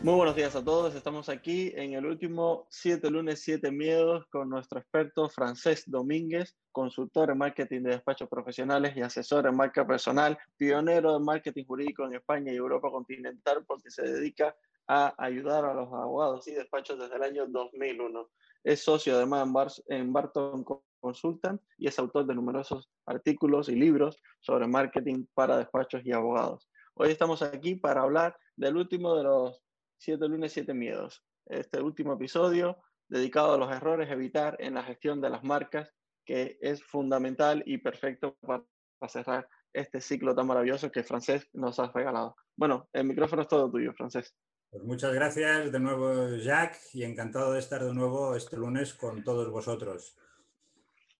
Muy buenos días a todos. Estamos aquí en el último 7 lunes, 7 miedos con nuestro experto Francés Domínguez, consultor en marketing de despachos profesionales y asesor en marca personal, pionero de marketing jurídico en España y Europa continental porque se dedica a ayudar a los abogados y despachos desde el año 2001. Es socio además en Barton Consultant y es autor de numerosos artículos y libros sobre marketing para despachos y abogados. Hoy estamos aquí para hablar del último de los Siete lunes, siete miedos. Este último episodio dedicado a los errores evitar en la gestión de las marcas, que es fundamental y perfecto para cerrar este ciclo tan maravilloso que Francés nos ha regalado. Bueno, el micrófono es todo tuyo, Francés. Pues muchas gracias de nuevo, Jack, y encantado de estar de nuevo este lunes con todos vosotros.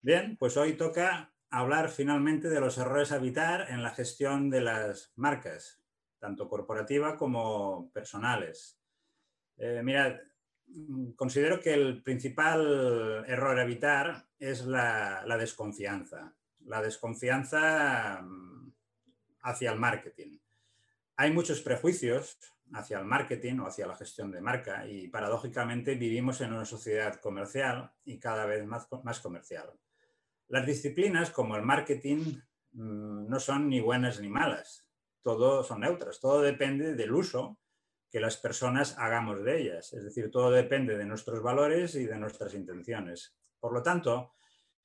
Bien, pues hoy toca hablar finalmente de los errores a evitar en la gestión de las marcas tanto corporativa como personales. Eh, mm, considero que el principal error a evitar es la, desconfianza. La desconfianza mm, hacia el marketing. Hay muchos prejuicios hacia el marketing o hacia la gestión de marca y paradójicamente vivimos en una sociedad comercial y cada vez más, más comercial. Las disciplinas como el marketing mm, no son ni buenas ni malas, todo son neutras, todo depende del uso que las personas hagamos de ellas. Es decir, todo depende de nuestros valores y de nuestras intenciones. Por lo tanto,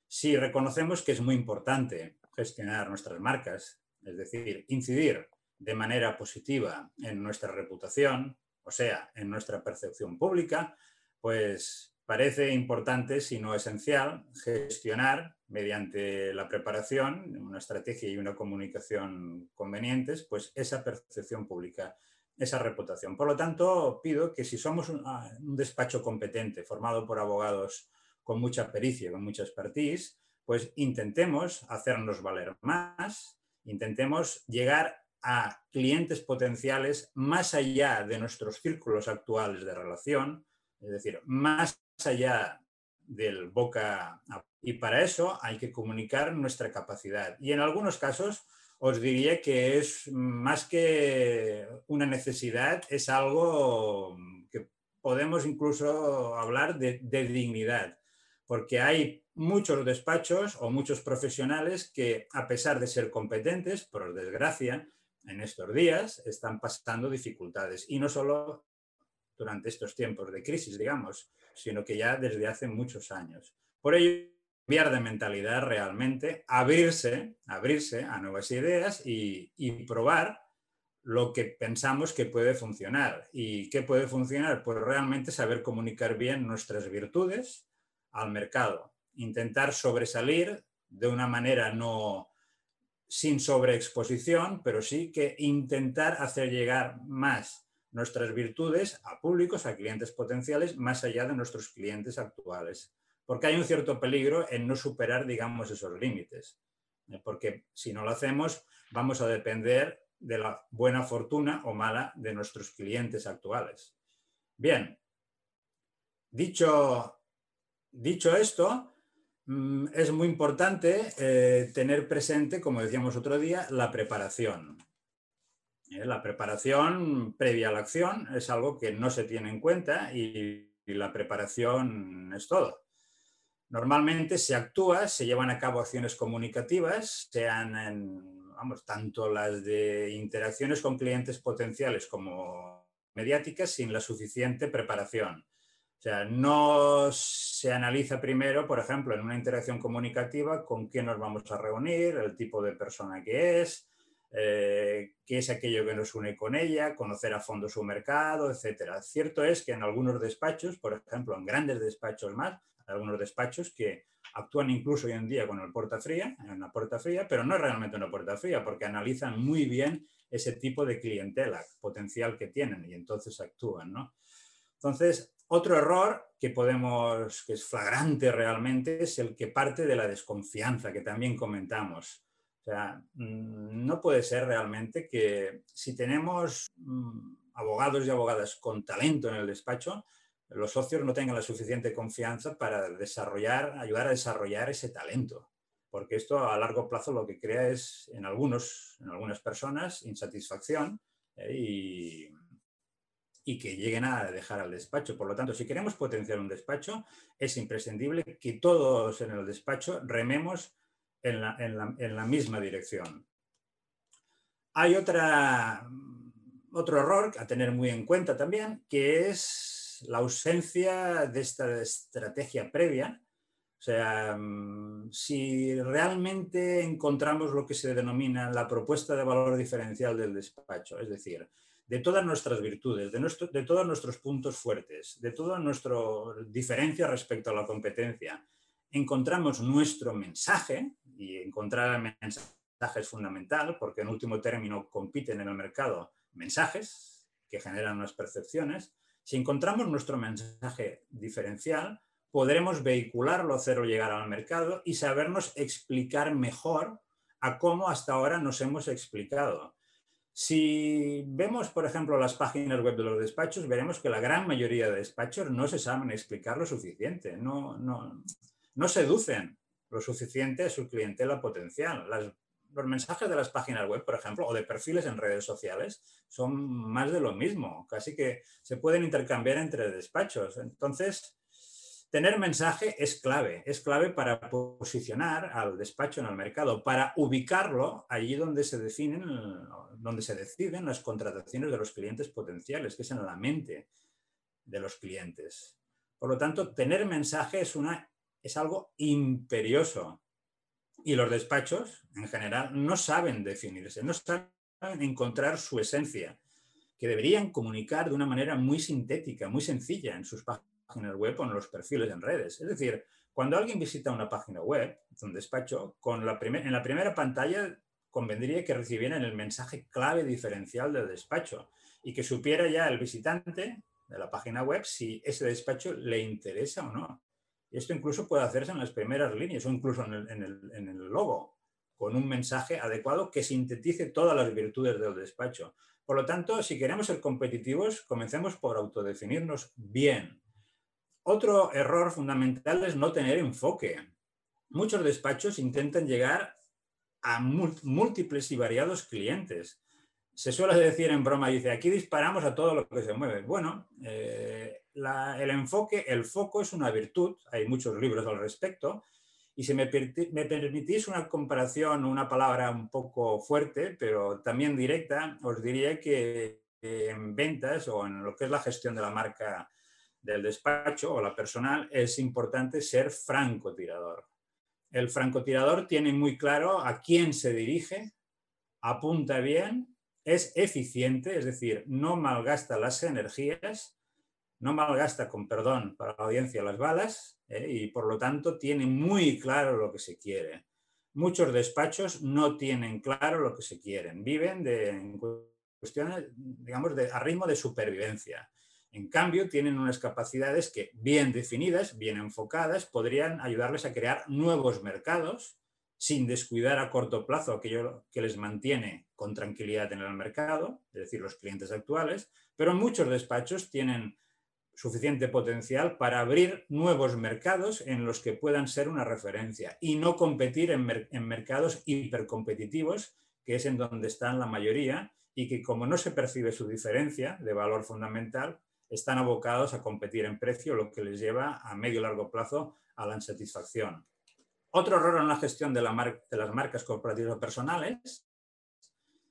si reconocemos que es muy importante gestionar nuestras marcas, es decir, incidir de manera positiva en nuestra reputación, o sea, en nuestra percepción pública, pues parece importante, si no esencial, gestionar mediante la preparación, una estrategia y una comunicación convenientes, pues esa percepción pública, esa reputación. Por lo tanto, pido que si somos un, ah, despacho competente, formado por abogados con mucha pericia, con mucha expertise, pues intentemos hacernos valer más, intentemos llegar a clientes potenciales más allá de nuestros círculos actuales de relación, es decir, más allá del boca y para eso hay que comunicar nuestra capacidad. Y en algunos casos os diría que es más que una necesidad, es algo que podemos incluso hablar de, dignidad, porque hay muchos despachos o muchos profesionales que a pesar de ser competentes, por desgracia, en estos días están pasando dificultades y no solo durante estos tiempos de crisis, digamos, sino que ya desde hace muchos años. Por ello, cambiar de mentalidad realmente, abrirse, abrirse a nuevas ideas y, probar lo que pensamos que puede funcionar. ¿Y qué puede funcionar? Pues realmente saber comunicar bien nuestras virtudes al mercado, intentar sobresalir de una manera no sin sobreexposición, pero sí que intentar hacer llegar más nuestras virtudes a públicos, a clientes potenciales, más allá de nuestros clientes actuales. Porque hay un cierto peligro en no superar, digamos, esos límites. ¿eh? Porque si no lo hacemos, vamos a depender de la buena fortuna o mala de nuestros clientes actuales. Bien, dicho, dicho esto, mm, es muy importante eh, tener presente, como decíamos otro día, la preparación. ¿eh? La preparación previa a la acción es algo que no se tiene en cuenta y, la preparación es todo. Normalmente se actúa, se llevan a cabo acciones comunicativas, sean tanto las de interacciones con clientes potenciales como mediáticas, sin la suficiente preparación. O sea, no se analiza primero, por ejemplo, en una interacción comunicativa con quién nos vamos a reunir, el tipo de persona que es, eh, qué es aquello que nos une con ella, conocer a fondo su mercado, etc. Cierto es que en algunos despachos, por ejemplo, en grandes despachos más, algunos despachos que actúan incluso hoy en día con el puerta fría, una puerta fría, pero no es realmente una puerta fría, porque analizan muy bien ese tipo de clientela potencial que tienen y entonces actúan. ¿no? Entonces, Otro error que podemos, que es flagrante realmente, es el que parte de la desconfianza, que también comentamos. O sea, mm, no puede ser realmente que si tenemos mm, abogados y abogadas con talento en el despacho, los socios no tengan la suficiente confianza para desarrollar, ayudar a desarrollar ese talento. Porque esto a largo plazo lo que crea es en, algunos, en algunas personas insatisfacción eh, y, y que lleguen a dejar al despacho. Por lo tanto, si queremos potenciar un despacho, es imprescindible que todos en el despacho rememos en la, misma dirección. Hay otra, otro error a tener muy en cuenta también, que es la ausencia de esta estrategia previa. O sea, mm, si realmente encontramos lo que se denomina la propuesta de valor diferencial del despacho, es decir, de todas nuestras virtudes, de, de todos nuestros puntos fuertes, de toda nuestra diferencia respecto a la competencia, encontramos nuestro mensaje, y encontrar el mensaje es fundamental, porque en último término compiten en el mercado mensajes que generan unas percepciones. Si encontramos nuestro mensaje diferencial, podremos vehicularlo, hacerlo llegar al mercado y sabernos explicar mejor a cómo hasta ahora nos hemos explicado. Si vemos, por ejemplo, las páginas web de los despachos, veremos que la gran mayoría de despachos no se saben explicar lo suficiente, no, no, no seducen lo suficiente a su clientela potencial. los mensajes de las páginas web, por ejemplo, o de perfiles en redes sociales, son más de lo mismo, casi que se pueden intercambiar entre despachos. Entonces, tener mensaje es clave, es clave para posicionar al despacho en el mercado, para ubicarlo allí donde se definen, donde se deciden las contrataciones de los clientes potenciales, que es en la mente de los clientes. Por lo tanto, tener mensaje es una es algo imperioso. Y los despachos, en general, no saben definirse, no saben encontrar su esencia, que deberían comunicar de una manera muy sintética, muy sencilla en sus páginas web o en los perfiles en redes. Es decir, cuando alguien visita una página web, un despacho, con la en la primera pantalla convendría que recibieran el mensaje clave diferencial del despacho y que supiera ya el visitante de la página web si ese despacho le interesa o no. Esto incluso puede hacerse en las primeras líneas o incluso en el, logo, con un mensaje adecuado que sintetice todas las virtudes del despacho. Por lo tanto, si queremos ser competitivos, comencemos por autodefinirnos bien. Otro error fundamental es no tener enfoque. Muchos despachos intentan llegar a múltiples y variados clientes. Se suele decir en broma, dice, aquí disparamos a todo lo que se mueve. Bueno, eh, el enfoque, el foco es una virtud, hay muchos libros al respecto, y si me, permitís una comparación, una palabra un poco fuerte, pero también directa, os diría que en ventas o en lo que es la gestión de la marca del despacho o la personal, es importante ser francotirador. El francotirador tiene muy claro a quién se dirige, apunta bien, es eficiente, es decir, no malgasta las energías no malgasta, con perdón para la audiencia, las balas ¿eh? y por lo tanto tiene muy claro lo que se quiere. Muchos despachos no tienen claro lo que se quieren, viven de cuestiones, digamos, de, a ritmo de supervivencia. En cambio, tienen unas capacidades que, bien definidas, bien enfocadas, podrían ayudarles a crear nuevos mercados sin descuidar a corto plazo aquello que les mantiene con tranquilidad en el mercado, es decir, los clientes actuales, pero muchos despachos tienen suficiente potencial para abrir nuevos mercados en los que puedan ser una referencia y no competir en, mercados hipercompetitivos, que es en donde están la mayoría, y que como no se percibe su diferencia de valor fundamental, están abocados a competir en precio, lo que les lleva a medio y largo plazo a la insatisfacción. Otro error en la gestión de, de las marcas corporativas personales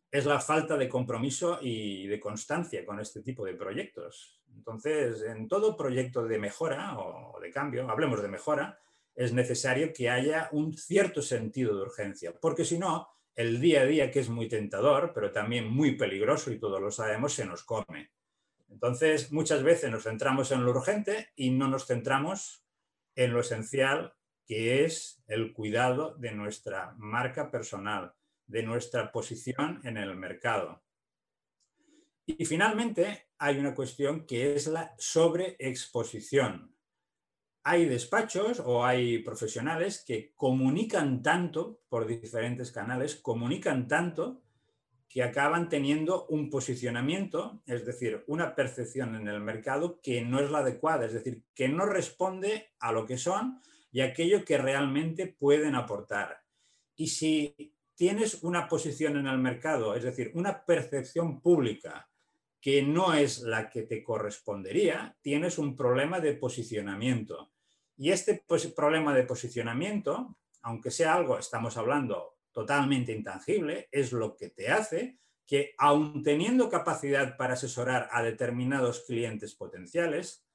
es la falta de compromiso y de constancia con este tipo de proyectos. Entonces, en todo proyecto de mejora o de cambio, hablemos de mejora, es necesario que haya un cierto sentido de urgencia, porque si no, el día a día, que es muy tentador, pero también muy peligroso, y todos lo sabemos, se nos come. Entonces, muchas veces nos centramos en lo urgente y no nos centramos en lo esencial, que es el cuidado de nuestra marca personal, de nuestra posición en el mercado. Y finalmente hay una cuestión que es la sobreexposición. Hay despachos o hay profesionales que comunican tanto por diferentes canales, comunican tanto que acaban teniendo un posicionamiento, es decir, una percepción en el mercado que no es la adecuada, es decir, que no responde a lo que son y aquello que realmente pueden aportar. Y si tienes una posición en el mercado, es decir, una percepción pública que no es la que te correspondería, tienes un problema de posicionamiento. Y este problema de posicionamiento, aunque sea algo, estamos hablando totalmente intangible, es lo que te hace que, aun teniendo capacidad para asesorar a determinados clientes potenciales,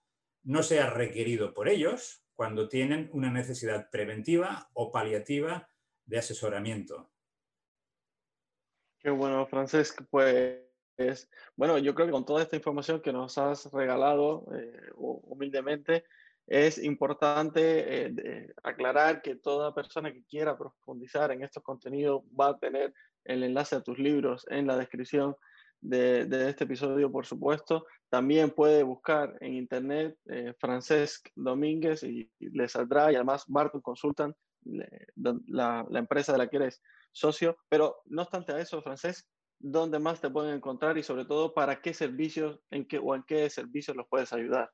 no seas requerido por ellos cuando tienen una necesidad preventiva o paliativa de asesoramiento. Qué bueno, Francesc. Pues bueno, yo creo que con toda esta información que nos has regalado eh, humildemente, es importante eh, aclarar que toda persona que quiera profundizar en estos contenidos va a tener el enlace a tus libros en la descripción de, este episodio, por supuesto. También puede buscar en internet eh, Francesc Domínguez y, le saldrá, y además Barton Consultant, la, la, empresa de la que eres socio. Pero no obstante a eso, Francesc, ¿dónde más te pueden encontrar y sobre todo para qué servicios en qué, o en qué servicios los puedes ayudar?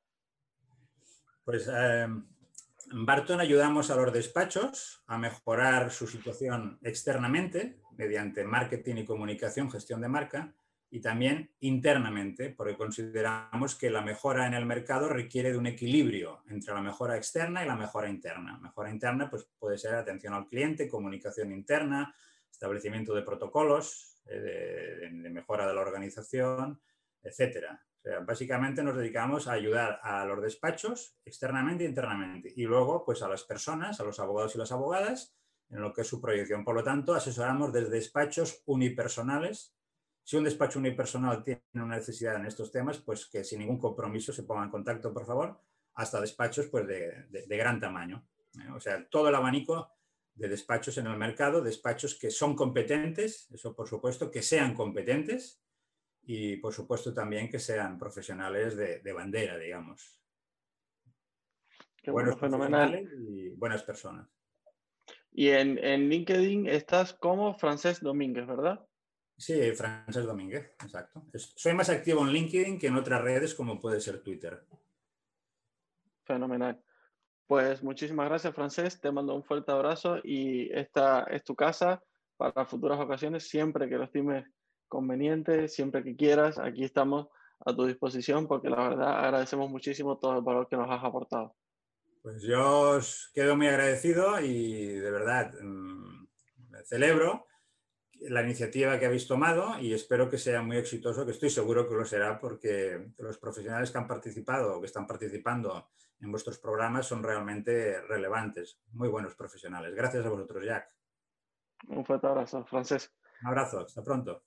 Pues en em, Barton ayudamos a los despachos a mejorar su situación externamente mediante marketing y comunicación, gestión de marca, y también internamente, porque consideramos que la mejora en el mercado requiere de un equilibrio entre la mejora externa y la mejora interna. Mejora interna pues, puede ser atención al cliente, comunicación interna, establecimiento de protocolos eh, de, mejora de la organización, etcétera básicamente nos dedicamos a ayudar a los despachos externamente e internamente y luego pues a las personas, a los abogados y las abogadas en lo que es su proyección. Por lo tanto, asesoramos desde despachos unipersonales. Si un despacho unipersonal tiene una necesidad en estos temas, pues que sin ningún compromiso se ponga en contacto, por favor, hasta despachos pues, de, gran tamaño. ¿eh? O sea, todo el abanico de despachos en el mercado, despachos que son competentes, eso por supuesto, que sean competentes, y por supuesto también que sean profesionales de, bandera, digamos. Qué Buenos fenomenal. Y buenas personas. Y en, en, LinkedIn estás como Francés Domínguez, ¿verdad? Sí, Francés Domínguez, exacto. soy más activo en LinkedIn que en otras redes como puede ser Twitter. Fenomenal. Pues muchísimas gracias, Francés. Te mando un fuerte abrazo y esta es tu casa para futuras ocasiones, siempre que lo estimes conveniente, siempre que quieras, aquí estamos a tu disposición porque la verdad agradecemos muchísimo todo el valor que nos has aportado. Pues yo os quedo muy agradecido y de verdad mm, celebro la iniciativa que habéis tomado y espero que sea muy exitoso, que estoy seguro que lo será porque los profesionales que han participado o que están participando en vuestros programas son realmente relevantes, muy buenos profesionales. Gracias a vosotros, Jack. Un fuerte abrazo, Francés. Un abrazo, hasta pronto.